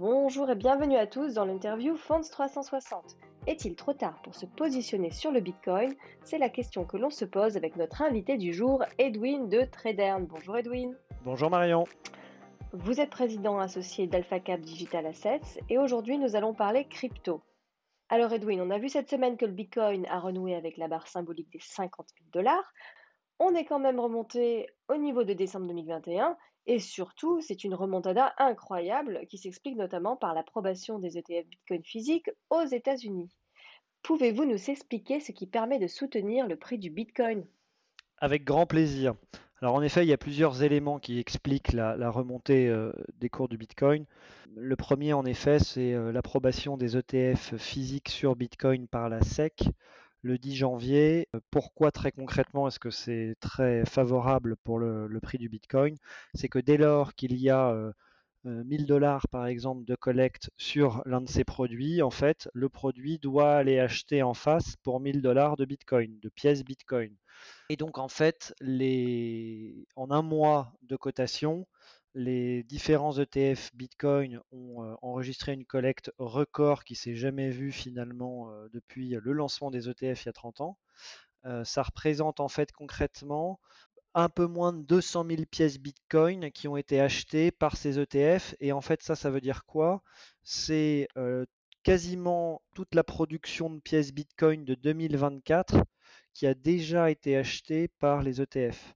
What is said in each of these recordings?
Bonjour et bienvenue à tous dans l'interview Fonds 360. Est-il trop tard pour se positionner sur le Bitcoin? C'est la question que l'on se pose avec notre invité du jour, Edwin de Tradern. Bonjour Edwin. Bonjour Marion. Vous êtes président associé d'AlphaCap Digital Assets et aujourd'hui nous allons parler crypto. Alors Edwin, on a vu cette semaine que le Bitcoin a renoué avec la barre symbolique des 50 000 dollars. On est quand même remonté au niveau de décembre 2021 et surtout, c'est une remontada incroyable qui s'explique notamment par l'approbation des ETF Bitcoin physiques aux États-Unis. Pouvez-vous nous expliquer ce qui permet de soutenir le prix du Bitcoin? Avec grand plaisir. Alors en effet, il y a plusieurs éléments qui expliquent la, remontée euh, des cours du Bitcoin. Le premier, en effet, c'est euh, l'approbation des ETF physiques sur Bitcoin par la SEC le 10 janvier. Pourquoi très concrètement est-ce que c'est très favorable pour le, prix du Bitcoin? C'est que dès lors qu'il y a 1000 euh, dollars par exemple de collecte sur l'un de ces produits, en fait, le produit doit aller acheter en face pour 1000 dollars de Bitcoin, de pièces Bitcoin. Et donc en fait, les... en un mois de cotation, les différents ETF Bitcoin ont euh, enregistré une collecte record qui s'est jamais vue finalement euh, depuis le lancement des ETF il y a 30 ans. Euh, ça représente en fait concrètement un peu moins de 200 000 pièces Bitcoin qui ont été achetées par ces ETF. Et en fait, ça, ça veut dire quoi? C'est quasiment toute la production de pièces Bitcoin de 2024 qui a déjà été achetée par les ETF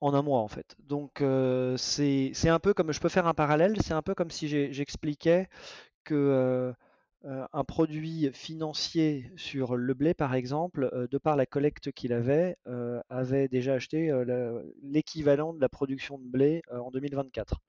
en un mois en fait. Donc euh, c'est un peu comme, je peux faire un parallèle, c'est un peu comme si j'expliquais que euh, euh, un produit financier sur le blé par exemple, de par la collecte qu'il avait, avait déjà acheté l'équivalent de la production de blé en 2024.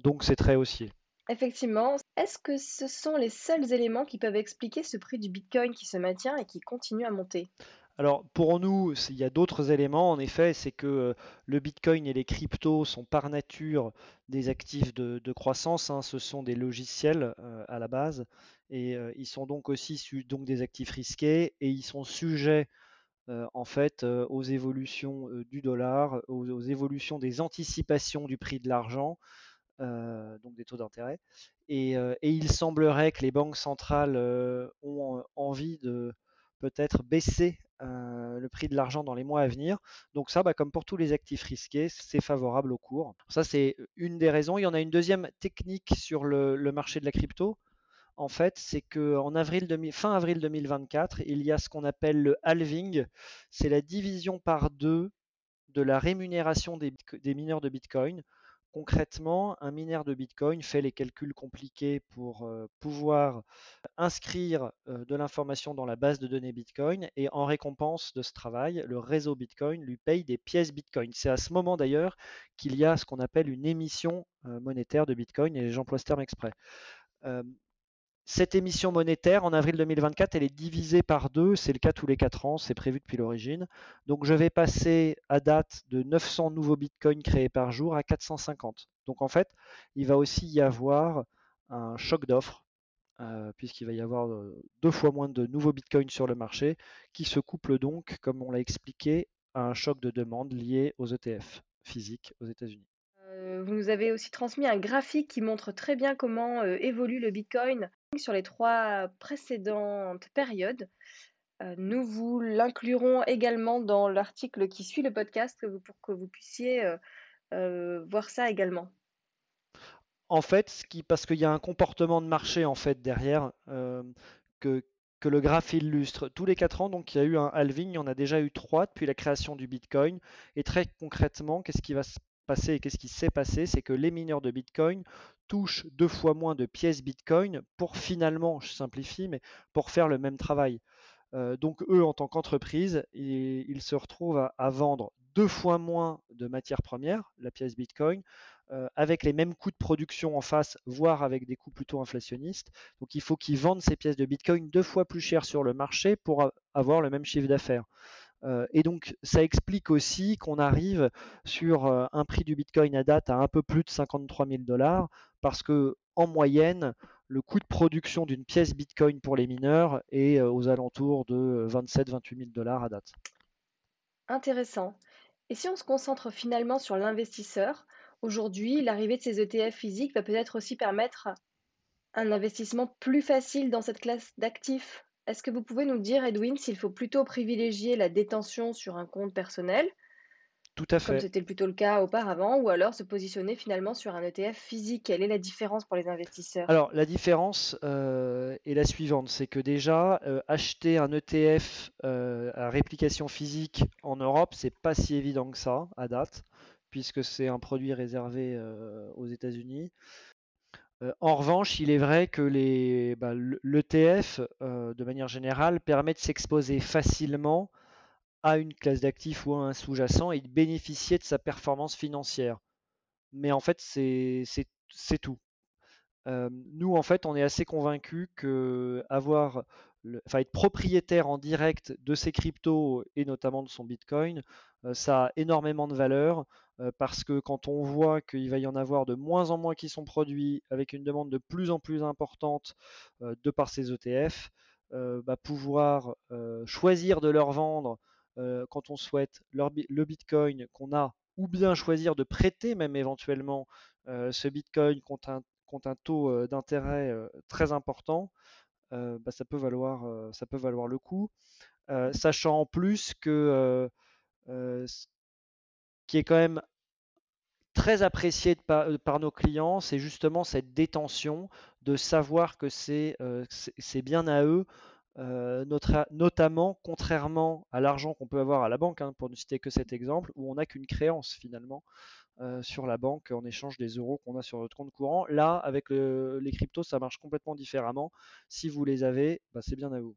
Donc c'est très haussier. Effectivement. Est-ce que ce sont les seuls éléments qui peuvent expliquer ce prix du Bitcoin qui se maintient et qui continue à monter? Alors pour nous, il y a d'autres éléments. En effet, c'est que euh, le Bitcoin et les cryptos sont par nature des actifs de, croissance. Hein. Ce sont des logiciels euh, à la base et euh, ils sont donc aussi donc des actifs risqués et ils sont sujets en fait aux évolutions du dollar, aux, évolutions des anticipations du prix de l'argent. donc des taux d'intérêt. Et, et, il semblerait que les banques centrales ont envie de peut-être baisser euh, le prix de l'argent dans les mois à venir. Donc ça, bah, comme pour tous les actifs risqués, c'est favorable au cours. Ça, c'est une des raisons. Il y en a une deuxième technique sur le, marché de la crypto. En fait, c'est qu'en avril fin avril 2024, il y a ce qu'on appelle le halving. C'est la division par deux de la rémunération des mineurs de Bitcoin. Concrètement, un mineur de Bitcoin fait les calculs compliqués pour euh, pouvoir inscrire euh, de l'information dans la base de données Bitcoin et en récompense de ce travail, le réseau Bitcoin lui paye des pièces Bitcoin. C'est à ce moment d'ailleurs qu'il y a ce qu'on appelle une émission euh, monétaire de Bitcoin et j'emploie ce terme exprès. Cette émission monétaire, en avril 2024, elle est divisée par deux. C'est le cas tous les quatre ans, c'est prévu depuis l'origine. Donc je vais passer à date de 900 nouveaux bitcoins créés par jour à 450. Donc en fait, il va aussi y avoir un choc d'offres, euh, puisqu'il va y avoir euh, deux fois moins de nouveaux bitcoins sur le marché, qui se couple donc, comme on l'a expliqué, à un choc de demande lié aux ETF physiques aux États-Unis. Euh, vous nous avez aussi transmis un graphique qui montre très bien comment évolue le Bitcoin sur les trois précédentes périodes. Euh, nous vous l'inclurons également dans l'article qui suit le podcast pour que vous puissiez euh, euh, voir ça également. En fait, parce qu'il y a un comportement de marché en fait derrière que, le graphe illustre. Tous les quatre ans, donc il y a eu un halving, il y en a déjà eu trois depuis la création du Bitcoin. Et très concrètement, qu'est-ce qui va se passer et qu'est-ce qui s'est passé? C'est que les mineurs de Bitcoin touchent deux fois moins de pièces Bitcoin pour finalement, je simplifie, mais pour faire le même travail. Euh, donc eux, en tant qu'entreprise, ils, se retrouvent à, vendre deux fois moins de matières premières, la pièce Bitcoin, euh, avec les mêmes coûts de production en face, voire avec des coûts plutôt inflationnistes. Donc il faut qu'ils vendent ces pièces de Bitcoin deux fois plus cher sur le marché pour avoir le même chiffre d'affaires. Euh, et donc, ça explique aussi qu'on arrive sur euh, un prix du Bitcoin à date à un peu plus de 53 000 dollars, parce que en moyenne, le coût de production d'une pièce Bitcoin pour les mineurs est euh, aux alentours de 27-28 000 dollars à date. Intéressant. Et si on se concentre finalement sur l'investisseur, aujourd'hui, l'arrivée de ces ETF physiques va peut-être aussi permettre un investissement plus facile dans cette classe d'actifs? Est-ce que vous pouvez nous dire, Edwin, s'il faut plutôt privilégier la détention sur un compte personnel, Tout à comme fait. c'était plutôt le cas auparavant, ou alors se positionner finalement sur un ETF physique? Quelle est la différence pour les investisseurs? Alors, la différence euh, est la suivante, c'est que déjà, euh, acheter un ETF euh, à réplication physique en Europe, c'est pas si évident que ça à date, puisque c'est un produit réservé euh, aux États-Unis. Euh, en revanche, il est vrai que les, bah, l'ETF, euh, de manière générale, permet de s'exposer facilement à une classe d'actifs ou à un sous-jacent et de bénéficier de sa performance financière. Mais en fait, c'est tout. Euh, nous, en fait, on est assez convaincus que avoir, enfin, être propriétaire en direct de ses cryptos et notamment de son Bitcoin, euh, ça a énormément de valeur euh, parce que quand on voit qu'il va y en avoir de moins en moins qui sont produits avec une demande de plus en plus importante euh, de par ces ETF, bah, pouvoir choisir de leur vendre quand on souhaite le Bitcoin qu'on a ou bien choisir de prêter même éventuellement ce Bitcoin contre un contre un taux d'intérêt très important, bah, ça peut valoir, euh, ça peut valoir le coup. Euh, sachant en plus que euh, euh, ce qui est quand même très apprécié par, euh, nos clients, c'est justement cette détention de savoir que c'est euh, bien à eux, euh, notre- notamment contrairement à l'argent qu'on peut avoir à la banque, hein, pour ne citer que cet exemple, où on n'a qu'une créance finalement euh, sur la banque en échange des euros qu'on a sur notre compte courant. Là, avec le- les cryptos, ça marche complètement différemment. Si vous les avez, bah, c'est bien à vous.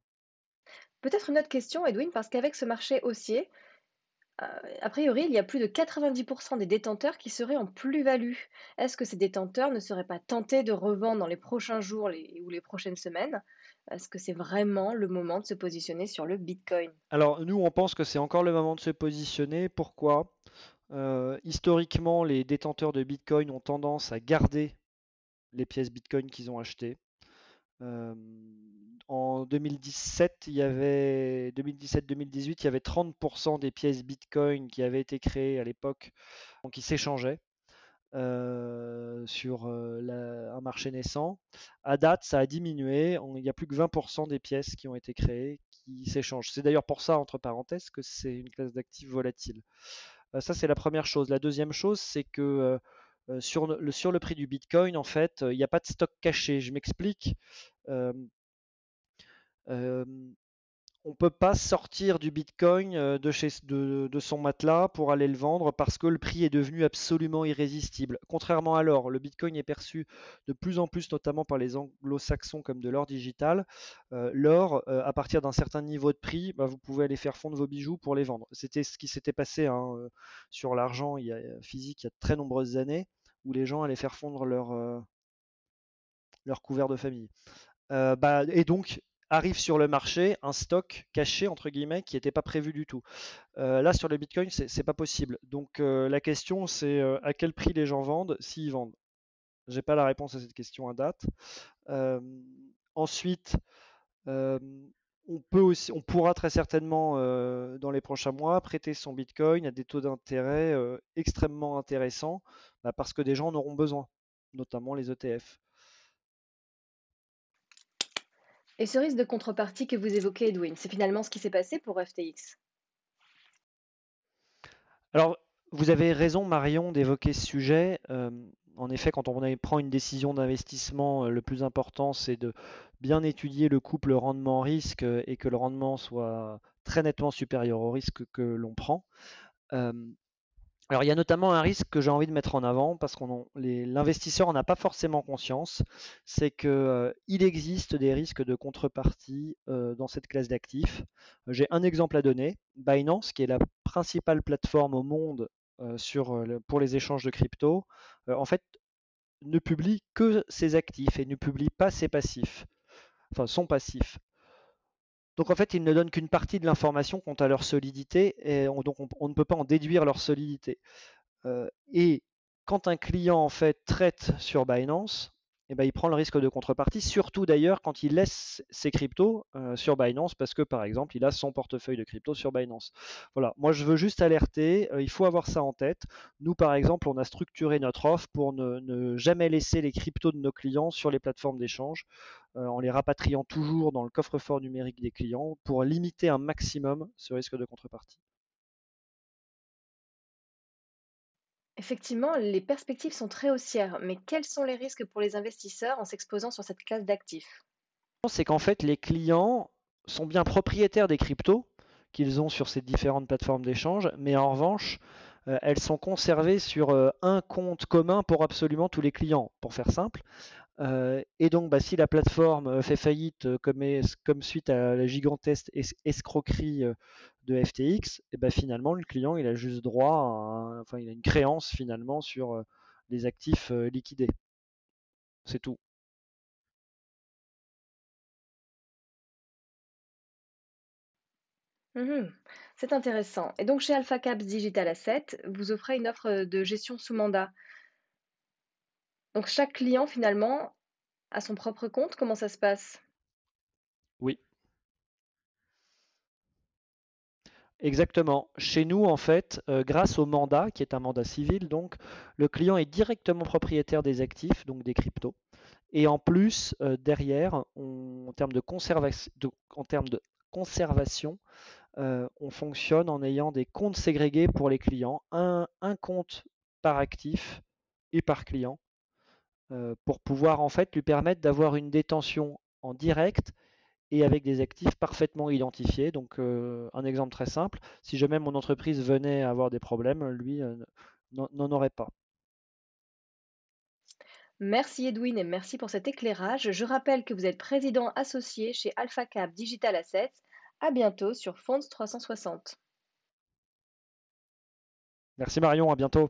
Peut-être une autre question, Edwin, parce qu'avec ce marché haussier, euh, a priori, il y a plus de 90% des détenteurs qui seraient en plus-value. Est-ce que ces détenteurs ne seraient pas tentés de revendre dans les prochains jours les- ou les prochaines semaines? Est-ce que c'est vraiment le moment de se positionner sur le Bitcoin? Alors, nous, on pense que c'est encore le moment de se positionner. Pourquoi? Euh, historiquement, les détenteurs de Bitcoin ont tendance à garder les pièces Bitcoin qu'ils ont achetées. Euh, en 2017, il y avait 2017-2018, il y avait 30% des pièces Bitcoin qui avaient été créées à l'époque, donc qui s'échangeaient euh, sur un marché naissant. À date, ça a diminué. Il n'y a plus que 20% des pièces qui ont été créées qui s'échangent. C'est d'ailleurs pour ça, entre parenthèses, que c'est une classe d'actifs volatile. Euh, ça, c'est la première chose. La deuxième chose, c'est que sur le, prix du Bitcoin, en fait, il n'y a pas de stock caché. Je m'explique. On ne peut pas sortir du Bitcoin euh, de, son matelas pour aller le vendre parce que le prix est devenu absolument irrésistible. Contrairement à l'or, le Bitcoin est perçu de plus en plus, notamment par les anglo-saxons, comme de l'or digital. Euh, l'or, euh, à partir d'un certain niveau de prix, bah, vous pouvez aller faire fondre vos bijoux pour les vendre. C'était ce qui s'était passé hein, sur l'argent physique il y a très nombreuses années, où les gens allaient faire fondre leur, euh, couvert de famille. Bah, et donc, arrive sur le marché un stock caché entre guillemets qui n'était pas prévu du tout. Euh, là sur le Bitcoin c'est pas possible. Donc euh, la question c'est euh, à quel prix les gens vendent s'ils vendent? J'ai pas la réponse à cette question à date. Ensuite on pourra très certainement dans les prochains mois prêter son Bitcoin à des taux d'intérêt extrêmement intéressants bah, parce que des gens en auront besoin, notamment les ETF. Et ce risque de contrepartie que vous évoquez, Edwin, c'est finalement ce qui s'est passé pour FTX. Alors, vous avez raison, Marion, d'évoquer ce sujet. Euh, en effet, quand on prend une décision d'investissement, euh, le plus important, c'est de bien étudier le couple rendement-risque euh, et que le rendement soit très nettement supérieur au risque que l'on prend. Alors il y a notamment un risque que j'ai envie de mettre en avant parce que l'investisseur n'en a pas forcément conscience, c'est qu'il euh, existe des risques de contrepartie euh, dans cette classe d'actifs. J'ai un exemple à donner, Binance, qui est la principale plateforme au monde euh, pour les échanges de crypto, en fait ne publie que ses actifs et ne publie pas ses passifs, enfin son passif. Donc en fait, ils ne donnent qu'une partie de l'information quant à leur solidité, et on, donc on, on, ne peut pas en déduire leur solidité. Euh, et quand un client en fait traite sur Binance, eh ben, il prend le risque de contrepartie, surtout d'ailleurs quand il laisse ses cryptos euh, sur Binance, parce que par exemple, il a son portefeuille de crypto sur Binance. Voilà, moi je veux juste alerter, euh, il faut avoir ça en tête. Nous, par exemple, on a structuré notre offre pour ne, jamais laisser les cryptos de nos clients sur les plateformes d'échange, euh, en les rapatriant toujours dans le coffre-fort numérique des clients pour limiter un maximum ce risque de contrepartie. Effectivement, les perspectives sont très haussières, mais quels sont les risques pour les investisseurs en s'exposant sur cette classe d'actifs? C'est qu'en fait, les clients sont bien propriétaires des cryptos qu'ils ont sur ces différentes plateformes d'échange, mais en revanche, euh, elles sont conservées sur euh, un compte commun pour absolument tous les clients, pour faire simple. Euh, et donc, bah, si la plateforme fait faillite comme, comme suite à la gigantesque escroquerie de FTX, et bah, finalement, le client, il a juste droit enfin, il a une créance finalement sur les actifs liquidés. C'est tout. Mmh c'est intéressant. Et donc chez Alpha Caps Digital Asset, vous offrez une offre de gestion sous mandat. Donc chaque client finalement a son propre compte, comment ça se passe? Exactement. Chez nous, en fait, euh, grâce au mandat, qui est un mandat civil, donc, le client est directement propriétaire des actifs, donc des cryptos. Et en plus, euh, derrière, en termes de, conservation, euh, on fonctionne en ayant des comptes ségrégés pour les clients, un, compte par actif et par client, pour pouvoir en fait lui permettre d'avoir une détention en direct et avec des actifs parfaitement identifiés. Donc euh, un exemple très simple, si jamais mon entreprise venait à avoir des problèmes, lui euh, n'en aurait pas. Merci Edwin et merci pour cet éclairage. Je rappelle que vous êtes président associé chez AlphaCap Digital Assets. À bientôt sur Fonds 360. Merci Marion, à bientôt.